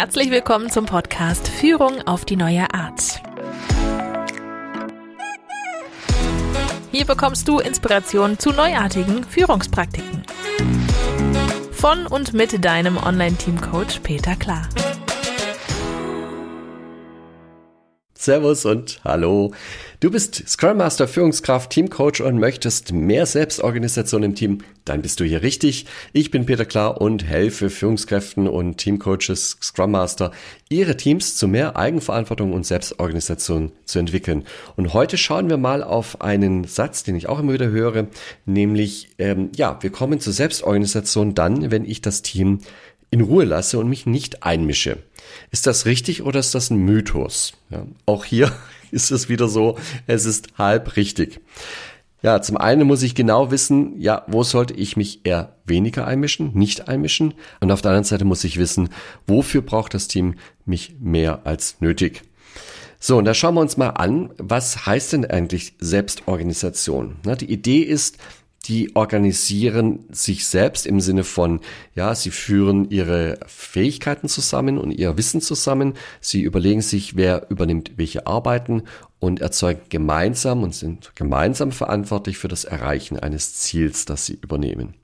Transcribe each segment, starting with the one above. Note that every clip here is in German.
Herzlich willkommen zum Podcast Führung auf die neue Art. Hier bekommst du Inspiration zu neuartigen Führungspraktiken. Von und mit deinem Online-Team-Coach Peter Klar. Servus und hallo. Du bist Scrum Master, Führungskraft, Teamcoach und möchtest mehr Selbstorganisation im Team? Dann bist du hier richtig. Ich bin Peter Klar und helfe Führungskräften und Teamcoaches, Scrum Master, ihre Teams zu mehr Eigenverantwortung und Selbstorganisation zu entwickeln. Und heute schauen wir mal auf einen Satz, den ich auch immer wieder höre, nämlich, ähm, ja, wir kommen zur Selbstorganisation dann, wenn ich das Team in Ruhe lasse und mich nicht einmische. Ist das richtig oder ist das ein Mythos? Ja, auch hier ist es wieder so, es ist halb richtig. Ja, zum einen muss ich genau wissen, ja, wo sollte ich mich eher weniger einmischen, nicht einmischen? Und auf der anderen Seite muss ich wissen, wofür braucht das Team mich mehr als nötig? So, und da schauen wir uns mal an, was heißt denn eigentlich Selbstorganisation? Na, die Idee ist, die organisieren sich selbst im Sinne von, ja, sie führen ihre Fähigkeiten zusammen und ihr Wissen zusammen. Sie überlegen sich, wer übernimmt welche Arbeiten und erzeugen gemeinsam und sind gemeinsam verantwortlich für das Erreichen eines Ziels, das sie übernehmen.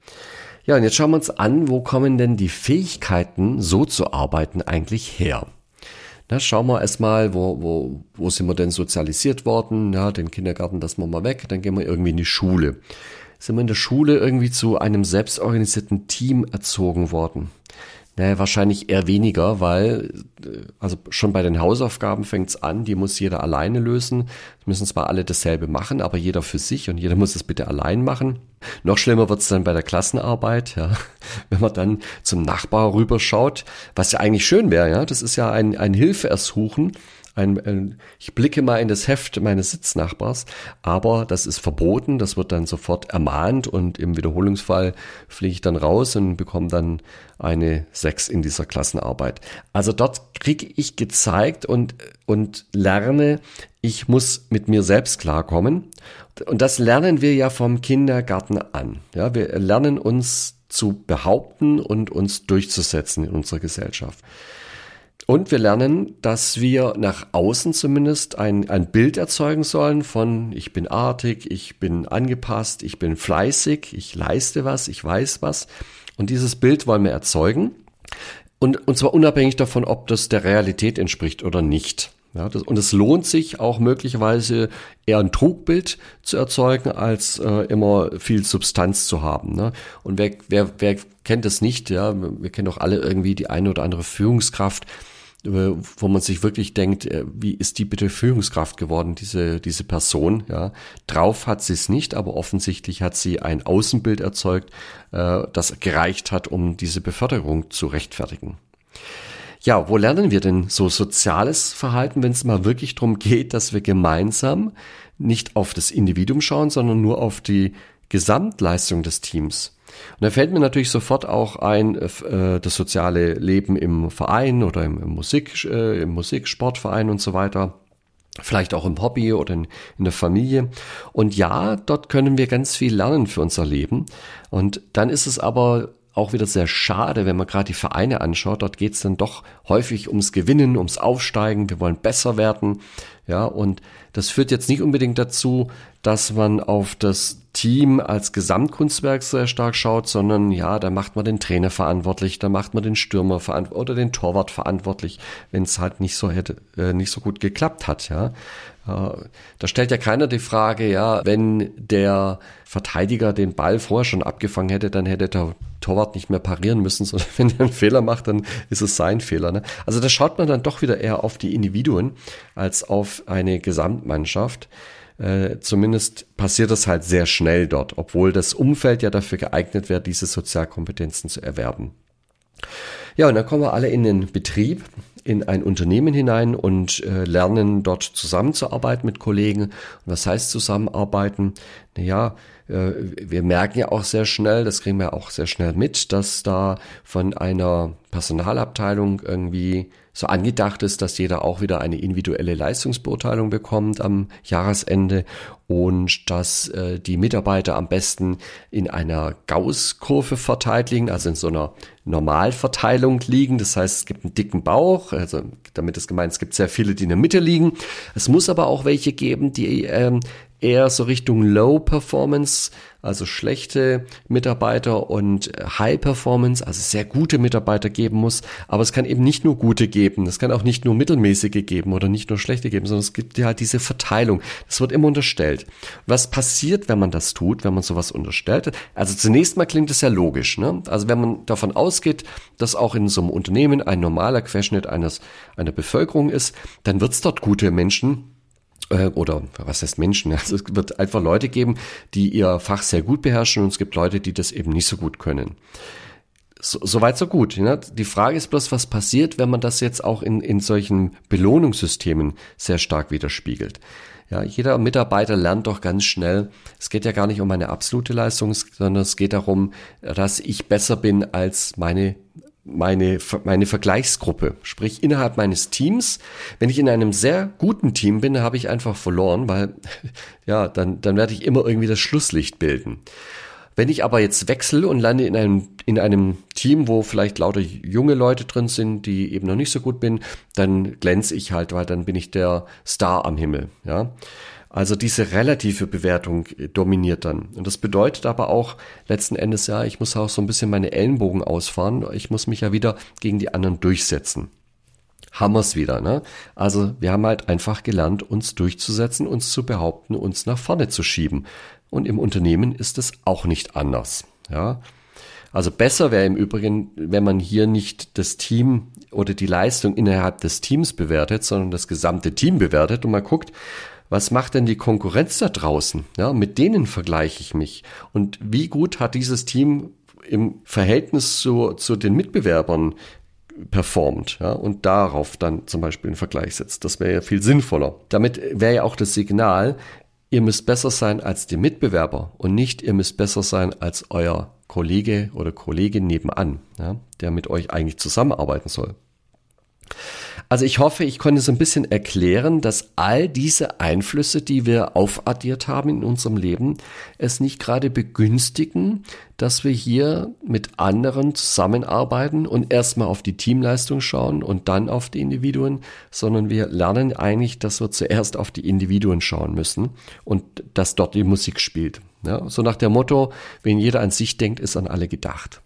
Ja, und jetzt schauen wir uns an, wo kommen denn die Fähigkeiten, so zu arbeiten, eigentlich her? Na, schauen wir erstmal, wo, wo, wo sind wir denn sozialisiert worden? Ja, den Kindergarten lassen wir mal weg, dann gehen wir irgendwie in die Schule sind wir in der Schule irgendwie zu einem selbstorganisierten Team erzogen worden? Naja, wahrscheinlich eher weniger, weil äh, also schon bei den Hausaufgaben fängt's an, die muss jeder alleine lösen. Es müssen zwar alle dasselbe machen, aber jeder für sich und jeder muss es bitte allein machen. Noch schlimmer wird's dann bei der Klassenarbeit, ja, wenn man dann zum Nachbar rüberschaut, was ja eigentlich schön wäre, ja. Das ist ja ein, ein Hilfeersuchen ein, ein, ich blicke mal in das Heft meines Sitznachbars, aber das ist verboten, das wird dann sofort ermahnt und im Wiederholungsfall fliege ich dann raus und bekomme dann eine Sechs in dieser Klassenarbeit. Also dort kriege ich gezeigt und, und lerne, ich muss mit mir selbst klarkommen. Und das lernen wir ja vom Kindergarten an. Ja, wir lernen uns zu behaupten und uns durchzusetzen in unserer Gesellschaft. Und wir lernen, dass wir nach außen zumindest ein, ein Bild erzeugen sollen von ich bin artig, ich bin angepasst, ich bin fleißig, ich leiste was, ich weiß was. Und dieses Bild wollen wir erzeugen. Und, und zwar unabhängig davon, ob das der Realität entspricht oder nicht. Ja, das, und es lohnt sich auch möglicherweise eher ein Trugbild zu erzeugen, als äh, immer viel Substanz zu haben. Ne? Und wer, wer, wer kennt das nicht? Ja, wir kennen doch alle irgendwie die eine oder andere Führungskraft, wo man sich wirklich denkt, äh, wie ist die bitte Führungskraft geworden, diese, diese Person, ja. Drauf hat sie es nicht, aber offensichtlich hat sie ein Außenbild erzeugt, äh, das gereicht hat, um diese Beförderung zu rechtfertigen. Ja, wo lernen wir denn so soziales Verhalten, wenn es mal wirklich darum geht, dass wir gemeinsam nicht auf das Individuum schauen, sondern nur auf die Gesamtleistung des Teams? Und da fällt mir natürlich sofort auch ein, äh, das soziale Leben im Verein oder im, im Musik, äh, im Musiksportverein und so weiter. Vielleicht auch im Hobby oder in, in der Familie. Und ja, dort können wir ganz viel lernen für unser Leben. Und dann ist es aber auch wieder sehr schade, wenn man gerade die Vereine anschaut. Dort geht es dann doch häufig ums Gewinnen, ums Aufsteigen. Wir wollen besser werden. Ja, und das führt jetzt nicht unbedingt dazu, dass man auf das Team als Gesamtkunstwerk sehr stark schaut, sondern ja, da macht man den Trainer verantwortlich, da macht man den Stürmer verantwortlich oder den Torwart verantwortlich, wenn es halt nicht so hätte, äh, nicht so gut geklappt hat, ja. Äh, da stellt ja keiner die Frage, ja, wenn der Verteidiger den Ball vorher schon abgefangen hätte, dann hätte der Torwart nicht mehr parieren müssen, sondern wenn er einen Fehler macht, dann ist es sein Fehler. Ne? Also da schaut man dann doch wieder eher auf die Individuen als auf eine Gesamtmannschaft. Äh, zumindest passiert das halt sehr schnell dort, obwohl das Umfeld ja dafür geeignet wäre, diese Sozialkompetenzen zu erwerben. Ja, und dann kommen wir alle in den Betrieb, in ein Unternehmen hinein und äh, lernen dort zusammenzuarbeiten mit Kollegen. Und was heißt zusammenarbeiten? Naja, äh, wir merken ja auch sehr schnell, das kriegen wir auch sehr schnell mit, dass da von einer Personalabteilung irgendwie so angedacht ist, dass jeder auch wieder eine individuelle Leistungsbeurteilung bekommt am Jahresende und dass äh, die Mitarbeiter am besten in einer Gauss-Kurve verteilt liegen, also in so einer Normalverteilung liegen. Das heißt, es gibt einen dicken Bauch, also damit ist gemeint, es gibt sehr viele, die in der Mitte liegen. Es muss aber auch welche geben, die ähm, eher so Richtung Low Performance, also schlechte Mitarbeiter und High Performance, also sehr gute Mitarbeiter geben muss. Aber es kann eben nicht nur gute geben, es kann auch nicht nur mittelmäßige geben oder nicht nur schlechte geben, sondern es gibt ja halt diese Verteilung. Das wird immer unterstellt. Was passiert, wenn man das tut, wenn man sowas unterstellt? Also zunächst mal klingt es ja logisch. Ne? Also wenn man davon ausgeht, dass auch in so einem Unternehmen ein normaler Querschnitt eines, einer Bevölkerung ist, dann wird es dort gute Menschen äh, oder was heißt Menschen? Also es wird einfach Leute geben, die ihr Fach sehr gut beherrschen und es gibt Leute, die das eben nicht so gut können. So, so weit, so gut. Ne? Die Frage ist bloß, was passiert, wenn man das jetzt auch in, in solchen Belohnungssystemen sehr stark widerspiegelt. Ja, jeder Mitarbeiter lernt doch ganz schnell, es geht ja gar nicht um eine absolute Leistung, sondern es geht darum, dass ich besser bin als meine meine, meine Vergleichsgruppe. Sprich, innerhalb meines Teams, wenn ich in einem sehr guten Team bin, habe ich einfach verloren, weil, ja, dann, dann werde ich immer irgendwie das Schlusslicht bilden. Wenn ich aber jetzt wechsle und lande in einem, in einem Team, wo vielleicht lauter junge Leute drin sind, die eben noch nicht so gut bin, dann glänze ich halt, weil dann bin ich der Star am Himmel, ja. Also diese relative Bewertung dominiert dann. Und das bedeutet aber auch letzten Endes, ja, ich muss auch so ein bisschen meine Ellenbogen ausfahren. Ich muss mich ja wieder gegen die anderen durchsetzen. Wir's wieder, ne? Also wir haben halt einfach gelernt, uns durchzusetzen, uns zu behaupten, uns nach vorne zu schieben. Und im Unternehmen ist es auch nicht anders, ja. Also besser wäre im Übrigen, wenn man hier nicht das Team oder die Leistung innerhalb des Teams bewertet, sondern das gesamte Team bewertet und mal guckt, was macht denn die Konkurrenz da draußen? Ja, mit denen vergleiche ich mich. Und wie gut hat dieses Team im Verhältnis zu, zu den Mitbewerbern performt ja, und darauf dann zum Beispiel einen Vergleich setzt. Das wäre ja viel sinnvoller. Damit wäre ja auch das Signal, ihr müsst besser sein als die Mitbewerber und nicht ihr müsst besser sein als euer Kollege oder Kollegin nebenan, ja, der mit euch eigentlich zusammenarbeiten soll. Also ich hoffe, ich konnte so ein bisschen erklären, dass all diese Einflüsse, die wir aufaddiert haben in unserem Leben, es nicht gerade begünstigen, dass wir hier mit anderen zusammenarbeiten und erstmal auf die Teamleistung schauen und dann auf die Individuen, sondern wir lernen eigentlich, dass wir zuerst auf die Individuen schauen müssen und dass dort die Musik spielt. Ja, so nach dem Motto, wenn jeder an sich denkt, ist an alle gedacht.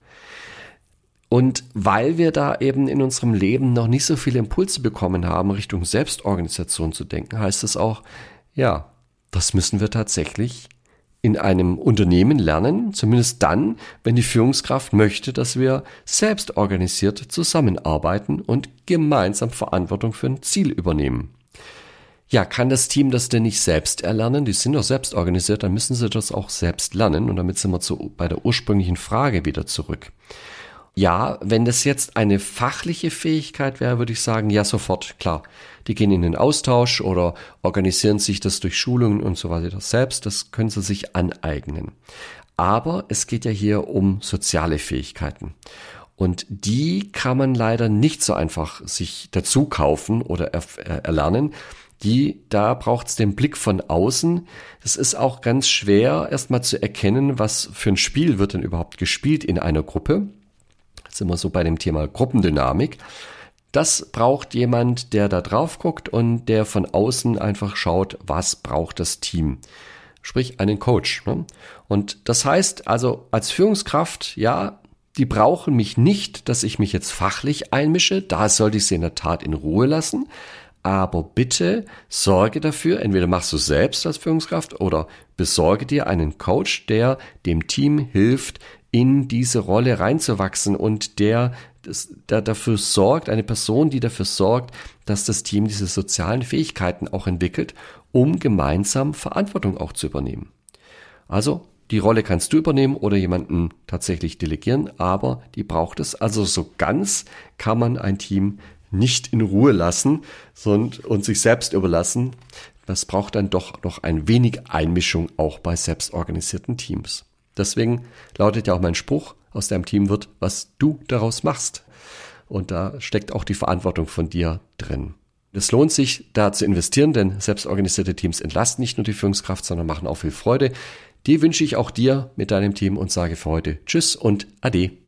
Und weil wir da eben in unserem Leben noch nicht so viele Impulse bekommen haben, Richtung Selbstorganisation zu denken, heißt es auch, ja, das müssen wir tatsächlich in einem Unternehmen lernen, zumindest dann, wenn die Führungskraft möchte, dass wir selbst organisiert zusammenarbeiten und gemeinsam Verantwortung für ein Ziel übernehmen. Ja, kann das Team das denn nicht selbst erlernen? Die sind doch selbst organisiert, dann müssen sie das auch selbst lernen. Und damit sind wir zu, bei der ursprünglichen Frage wieder zurück. Ja, wenn das jetzt eine fachliche Fähigkeit wäre, würde ich sagen, ja, sofort, klar. Die gehen in den Austausch oder organisieren sich das durch Schulungen und so weiter selbst. Das können sie sich aneignen. Aber es geht ja hier um soziale Fähigkeiten. Und die kann man leider nicht so einfach sich dazu kaufen oder erlernen. Die, da braucht es den Blick von außen. Es ist auch ganz schwer, erstmal zu erkennen, was für ein Spiel wird denn überhaupt gespielt in einer Gruppe sind wir so bei dem Thema Gruppendynamik. Das braucht jemand, der da drauf guckt und der von außen einfach schaut, was braucht das Team. Sprich einen Coach. Ne? Und das heißt also als Führungskraft, ja, die brauchen mich nicht, dass ich mich jetzt fachlich einmische. Da sollte ich sie in der Tat in Ruhe lassen. Aber bitte sorge dafür, entweder machst du selbst als Führungskraft oder besorge dir einen Coach, der dem Team hilft, in diese Rolle reinzuwachsen und der, der dafür sorgt, eine Person, die dafür sorgt, dass das Team diese sozialen Fähigkeiten auch entwickelt, um gemeinsam Verantwortung auch zu übernehmen. Also die Rolle kannst du übernehmen oder jemanden tatsächlich delegieren, aber die braucht es. Also so ganz kann man ein Team nicht in Ruhe lassen und sich selbst überlassen. das braucht dann doch noch ein wenig Einmischung auch bei selbstorganisierten Teams. Deswegen lautet ja auch mein Spruch, aus deinem Team wird, was du daraus machst. Und da steckt auch die Verantwortung von dir drin. Es lohnt sich, da zu investieren, denn selbstorganisierte Teams entlasten nicht nur die Führungskraft, sondern machen auch viel Freude. Die wünsche ich auch dir mit deinem Team und sage für heute Tschüss und Ade.